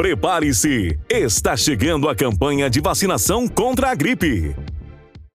Prepare-se! Está chegando a campanha de vacinação contra a gripe.